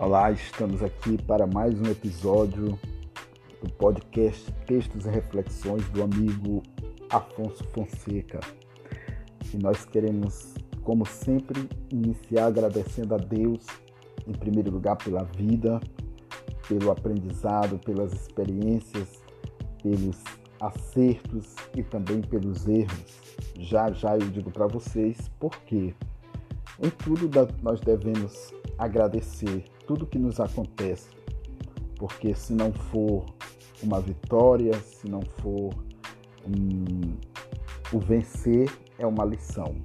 Olá, estamos aqui para mais um episódio do podcast Textos e Reflexões do amigo Afonso Fonseca. E nós queremos, como sempre, iniciar agradecendo a Deus, em primeiro lugar, pela vida, pelo aprendizado, pelas experiências, pelos acertos e também pelos erros. Já já eu digo para vocês por quê. Em tudo nós devemos agradecer tudo que nos acontece, porque se não for uma vitória, se não for um, o vencer, é uma lição.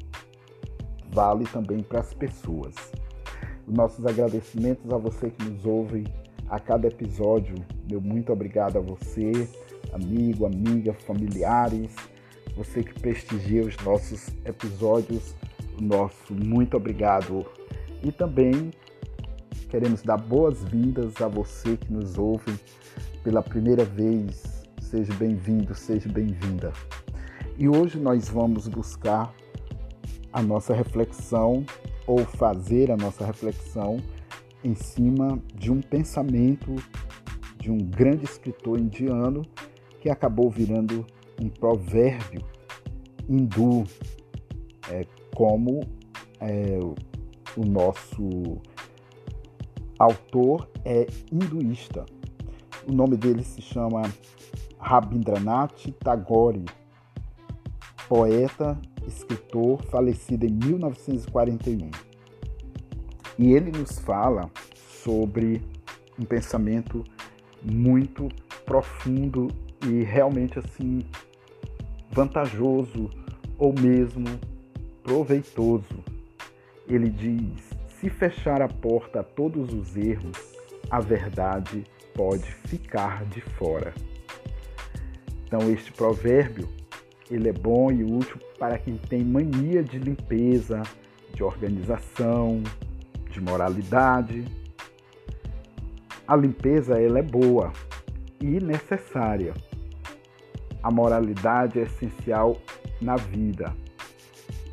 Vale também para as pessoas. Nossos agradecimentos a você que nos ouve a cada episódio. Meu muito obrigado a você, amigo, amiga, familiares, você que prestigia os nossos episódios. Nosso muito obrigado. E também Queremos dar boas-vindas a você que nos ouve pela primeira vez. Seja bem-vindo, seja bem-vinda. E hoje nós vamos buscar a nossa reflexão ou fazer a nossa reflexão em cima de um pensamento de um grande escritor indiano que acabou virando um provérbio hindu, é, como é, o nosso autor é hinduísta. O nome dele se chama Rabindranath Tagore, poeta, escritor, falecido em 1941. E ele nos fala sobre um pensamento muito profundo e realmente assim vantajoso ou mesmo proveitoso. Ele diz: se fechar a porta a todos os erros, a verdade pode ficar de fora. Então este provérbio, ele é bom e útil para quem tem mania de limpeza, de organização, de moralidade. A limpeza ela é boa e necessária. A moralidade é essencial na vida,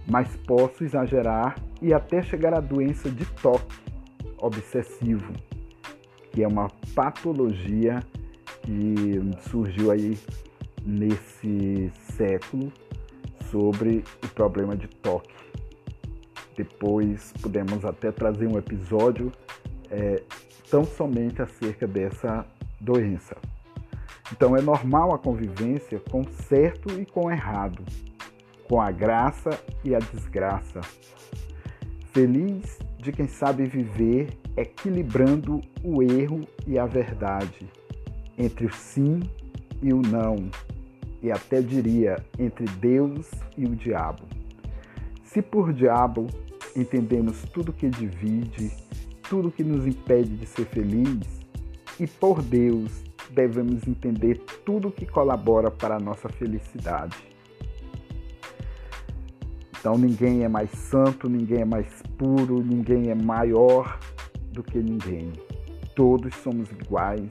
mas posso exagerar e até chegar à doença de toque obsessivo, que é uma patologia que surgiu aí nesse século sobre o problema de toque. Depois podemos até trazer um episódio é, tão somente acerca dessa doença. Então é normal a convivência com certo e com errado, com a graça e a desgraça, Feliz de quem sabe viver equilibrando o erro e a verdade, entre o sim e o não, e até diria entre Deus e o diabo. Se por diabo entendemos tudo que divide, tudo que nos impede de ser feliz, e por Deus devemos entender tudo que colabora para a nossa felicidade. Então ninguém é mais santo, ninguém é mais puro, ninguém é maior do que ninguém. Todos somos iguais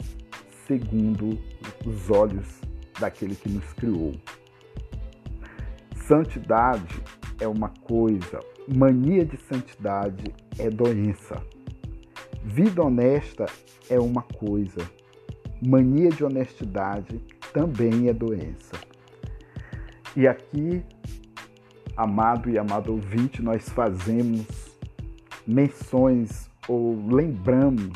segundo os olhos daquele que nos criou. Santidade é uma coisa, mania de santidade é doença. Vida honesta é uma coisa, mania de honestidade também é doença. E aqui amado e amado ouvinte, nós fazemos menções ou lembramos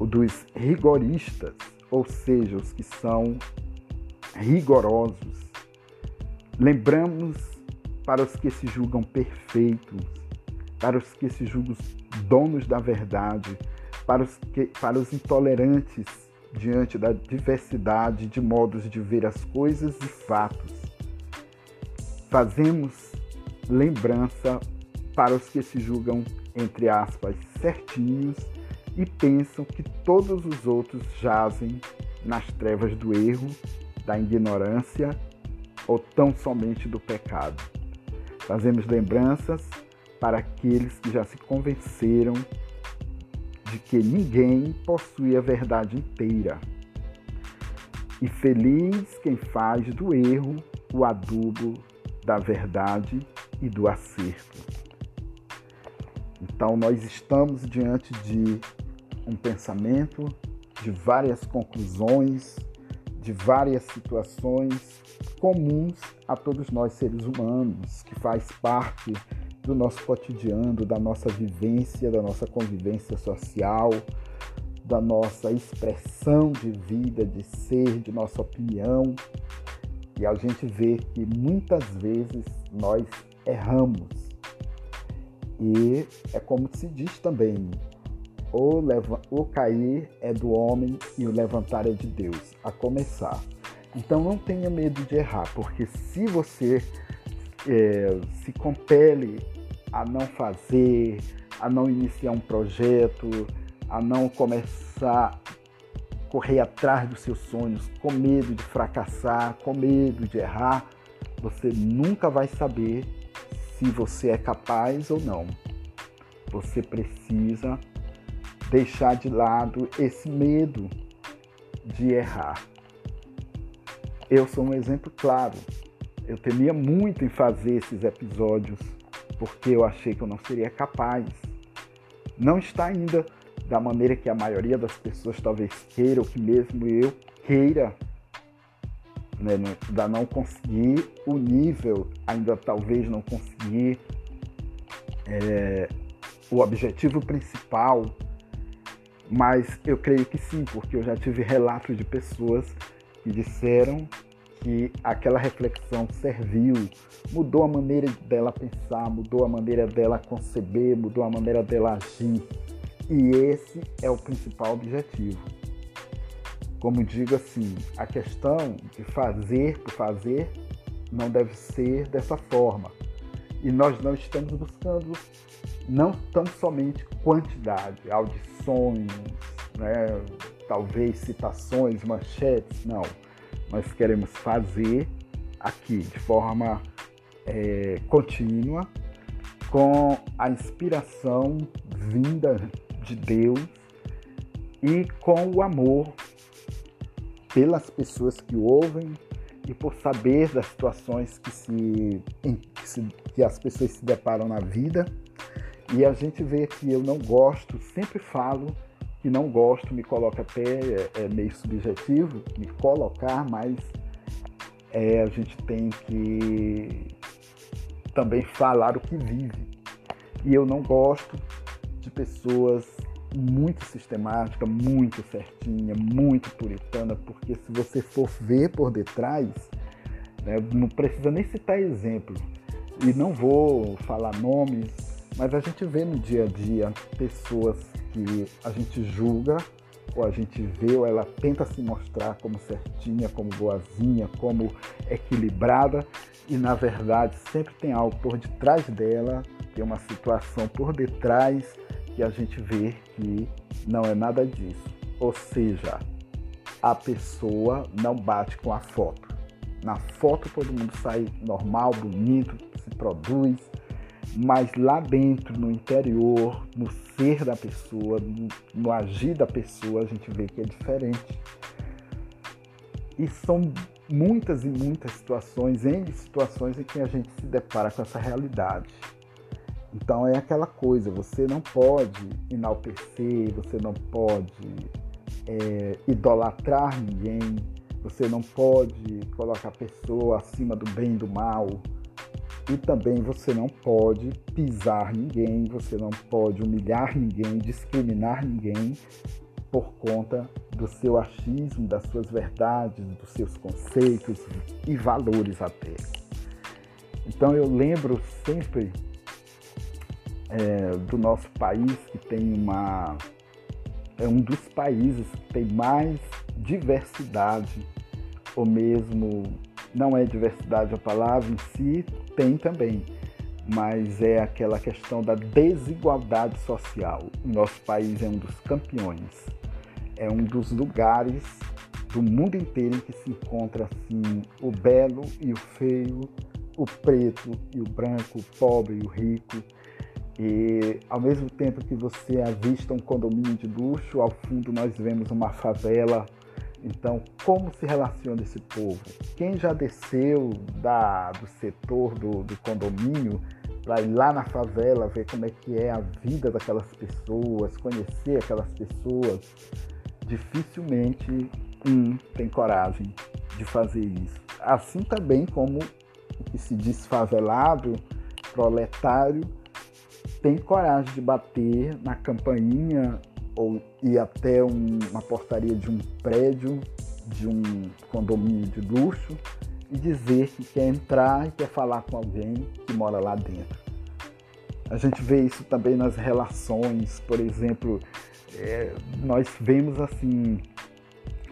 dos rigoristas, ou seja, os que são rigorosos. Lembramos para os que se julgam perfeitos, para os que se julgam donos da verdade, para os, que, para os intolerantes diante da diversidade de modos de ver as coisas e fatos fazemos lembrança para os que se julgam, entre aspas, certinhos e pensam que todos os outros jazem nas trevas do erro, da ignorância ou tão somente do pecado. Fazemos lembranças para aqueles que já se convenceram de que ninguém possui a verdade inteira. E feliz quem faz do erro o adubo da verdade e do acerto. Então, nós estamos diante de um pensamento, de várias conclusões, de várias situações comuns a todos nós seres humanos, que faz parte do nosso cotidiano, da nossa vivência, da nossa convivência social, da nossa expressão de vida, de ser, de nossa opinião. E a gente vê que muitas vezes nós erramos. E é como se diz também: o, o cair é do homem e o levantar é de Deus, a começar. Então não tenha medo de errar, porque se você é, se compele a não fazer, a não iniciar um projeto, a não começar correr atrás dos seus sonhos, com medo de fracassar, com medo de errar, você nunca vai saber se você é capaz ou não. Você precisa deixar de lado esse medo de errar. Eu sou um exemplo claro. Eu temia muito em fazer esses episódios porque eu achei que eu não seria capaz. Não está ainda da maneira que a maioria das pessoas talvez queira, ou que mesmo eu queira, né, ainda não conseguir o nível, ainda talvez não conseguir é, o objetivo principal, mas eu creio que sim, porque eu já tive relatos de pessoas que disseram que aquela reflexão serviu, mudou a maneira dela pensar, mudou a maneira dela conceber, mudou a maneira dela agir. E esse é o principal objetivo. Como digo assim, a questão de fazer por fazer não deve ser dessa forma. E nós não estamos buscando não tão somente quantidade, audições, né, talvez citações, manchetes, não. Nós queremos fazer aqui de forma é, contínua, com a inspiração vinda de Deus e com o amor pelas pessoas que ouvem e por saber das situações que, se, que, se, que as pessoas se deparam na vida. E a gente vê que eu não gosto, sempre falo que não gosto, me coloca até é, é meio subjetivo, me colocar, mas é, a gente tem que também falar o que vive. E eu não gosto de pessoas muito sistemática, muito certinha, muito puritana, porque se você for ver por detrás, né, não precisa nem citar exemplo, e não vou falar nomes, mas a gente vê no dia a dia pessoas que a gente julga, ou a gente vê, ou ela tenta se mostrar como certinha, como boazinha, como equilibrada, e na verdade sempre tem algo por detrás dela, tem uma situação por detrás que a gente vê que não é nada disso. Ou seja, a pessoa não bate com a foto. Na foto todo mundo sai normal, bonito, se produz, mas lá dentro, no interior, no ser da pessoa, no, agir da pessoa, a gente vê que é diferente. E são muitas e muitas situações, em situações em que a gente se depara com essa realidade. Então é aquela coisa, você não pode enaltecer, você não pode é, idolatrar ninguém, você não pode colocar a pessoa acima do bem e do mal. E também você não pode pisar ninguém, você não pode humilhar ninguém, discriminar ninguém por conta do seu achismo, das suas verdades, dos seus conceitos e valores até. Então eu lembro sempre é, do nosso país que tem uma é um dos países que tem mais diversidade, ou mesmo não é diversidade a palavra em si, tem também, mas é aquela questão da desigualdade social. O nosso país é um dos campeões, é um dos lugares do mundo inteiro em que se encontra assim o belo e o feio, o preto e o branco, o pobre e o rico e ao mesmo tempo que você avista um condomínio de luxo, ao fundo nós vemos uma favela. Então, como se relaciona esse povo? Quem já desceu da, do setor do, do condomínio para ir lá na favela, ver como é que é a vida daquelas pessoas, conhecer aquelas pessoas, dificilmente um tem coragem de fazer isso. Assim também como o que se diz favelado, proletário, tem coragem de bater na campainha ou ir até um, uma portaria de um prédio, de um condomínio de luxo e dizer que quer entrar e quer falar com alguém que mora lá dentro. A gente vê isso também nas relações, por exemplo, é, nós vemos assim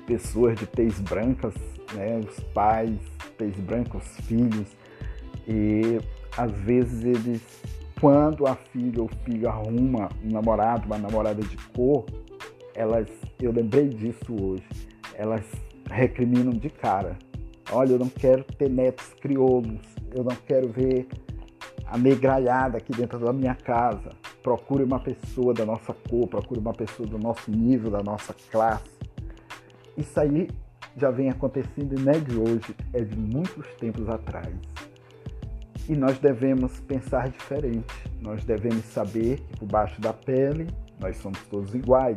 pessoas de tez brancas, né, os pais, tez branca, os filhos, e às vezes eles, quando a filha ou filho arruma um namorado, uma namorada de cor, elas, eu lembrei disso hoje, elas recriminam de cara. Olha, eu não quero ter netos crioulos, eu não quero ver a negralhada aqui dentro da minha casa. Procure uma pessoa da nossa cor, procure uma pessoa do nosso nível, da nossa classe. Isso aí já vem acontecendo e não é de hoje, é de muitos tempos atrás. E nós devemos pensar diferente. Nós devemos saber que por baixo da pele nós somos todos iguais.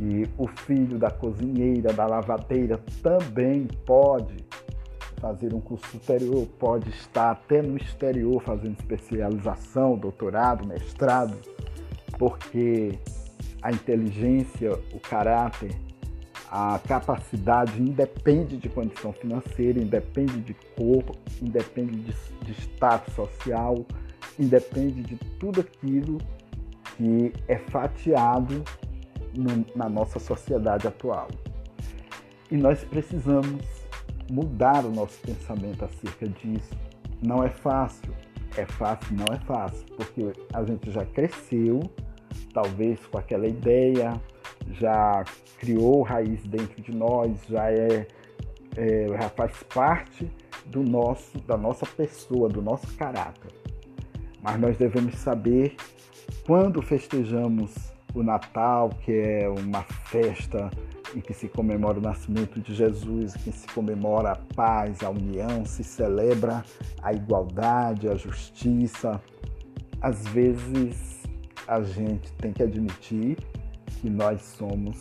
E o filho da cozinheira, da lavadeira também pode fazer um curso superior, pode estar até no exterior fazendo especialização, doutorado, mestrado, porque a inteligência, o caráter, a capacidade independe de condição financeira, independe de corpo, independe de, de status social, independe de tudo aquilo que é fatiado no, na nossa sociedade atual. E nós precisamos mudar o nosso pensamento acerca disso. Não é fácil, é fácil, não é fácil, porque a gente já cresceu, talvez com aquela ideia, já criou raiz dentro de nós, já é, é já faz parte do nosso, da nossa pessoa, do nosso caráter. Mas nós devemos saber quando festejamos o Natal, que é uma festa em que se comemora o nascimento de Jesus, em que se comemora a paz, a união, se celebra a igualdade, a justiça. Às vezes a gente tem que admitir que nós somos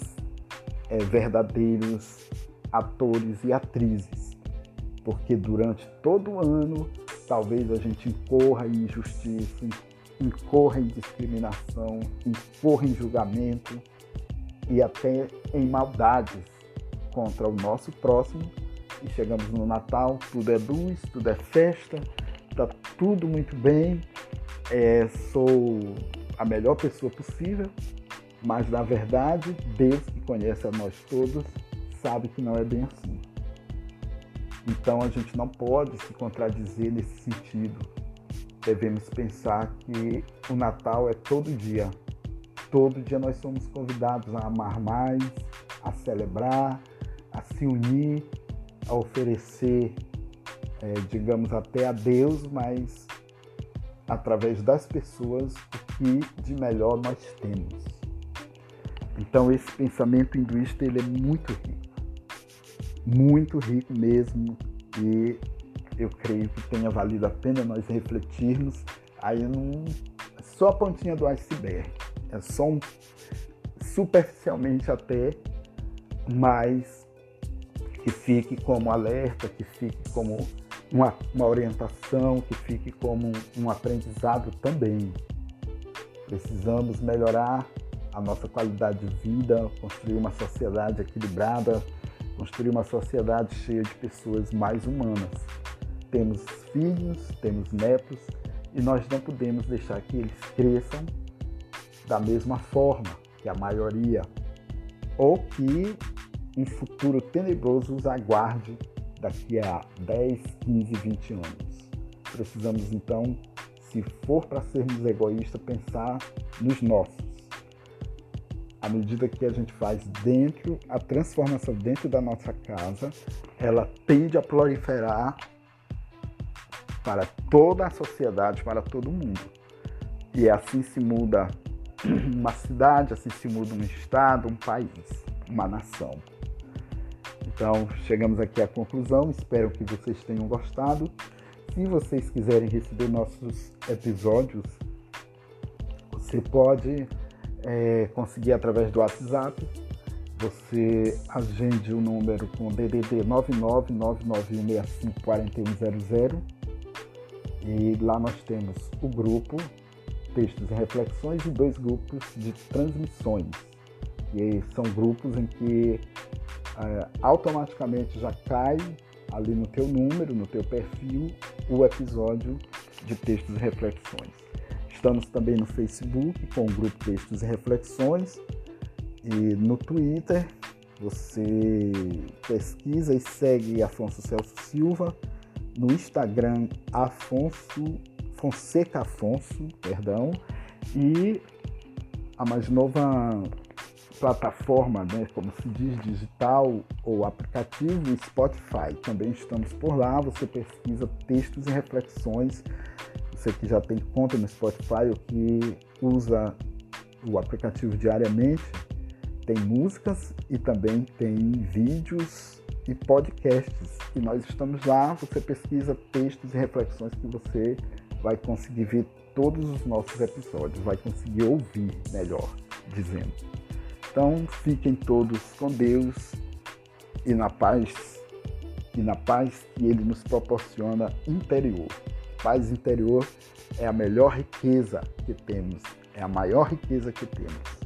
é, verdadeiros atores e atrizes, porque durante todo o ano talvez a gente incorra em injustiça, incorra em discriminação, incorra em julgamento e até em maldades contra o nosso próximo. E chegamos no Natal, tudo é luz, tudo é festa, está tudo muito bem. É, sou a melhor pessoa possível, mas na verdade, Deus que conhece a nós todos sabe que não é bem assim. Então a gente não pode se contradizer nesse sentido. Devemos pensar que o Natal é todo dia, Todo dia nós somos convidados a amar mais, a celebrar, a se unir, a oferecer, é, digamos, até a Deus, mas através das pessoas o que de melhor nós temos. Então esse pensamento hinduísta ele é muito rico, muito rico mesmo, e eu creio que tenha valido a pena nós refletirmos aí num, só a pontinha do iceberg. É só um, superficialmente até, mas que fique como alerta, que fique como uma, uma orientação, que fique como um aprendizado também. Precisamos melhorar a nossa qualidade de vida, construir uma sociedade equilibrada, construir uma sociedade cheia de pessoas mais humanas. Temos filhos, temos netos e nós não podemos deixar que eles cresçam da mesma forma que a maioria, ou que um futuro tenebroso os aguarde daqui a 10, 15, 20 anos. Precisamos então, se for para sermos egoístas, pensar nos nossos. À medida que a gente faz dentro, a transformação dentro da nossa casa, ela tende a proliferar para toda a sociedade, para todo mundo. E assim se muda uma cidade, assim se muda um estado, um país, uma nação. Então, chegamos aqui à conclusão. Espero que vocês tenham gostado. Se vocês quiserem receber nossos episódios, você pode é, conseguir através do WhatsApp. Você agende o número com DDD 99991654100 e lá nós temos o grupo Textos e Reflexões e dois grupos de transmissões. E são grupos em que é, automaticamente já cai ali no teu número, no teu perfil, o episódio de Textos e Reflexões. Estamos também no Facebook com o grupo Textos e Reflexões e no Twitter você pesquisa e segue Afonso Celso Silva, no Instagram Afonso Fonseca Afonso, perdão, e a mais nova plataforma, né, como se diz, digital ou aplicativo Spotify. Também estamos por lá. Você pesquisa textos e reflexões você que já tem conta no Spotify ou que usa o aplicativo diariamente, tem músicas e também tem vídeos e podcasts. E nós estamos lá, você pesquisa textos e reflexões que você vai conseguir ver todos os nossos episódios, vai conseguir ouvir melhor, dizendo. Então, fiquem todos com Deus e na paz, e na paz que ele nos proporciona interior paz interior é a melhor riqueza que temos, é a maior riqueza que temos.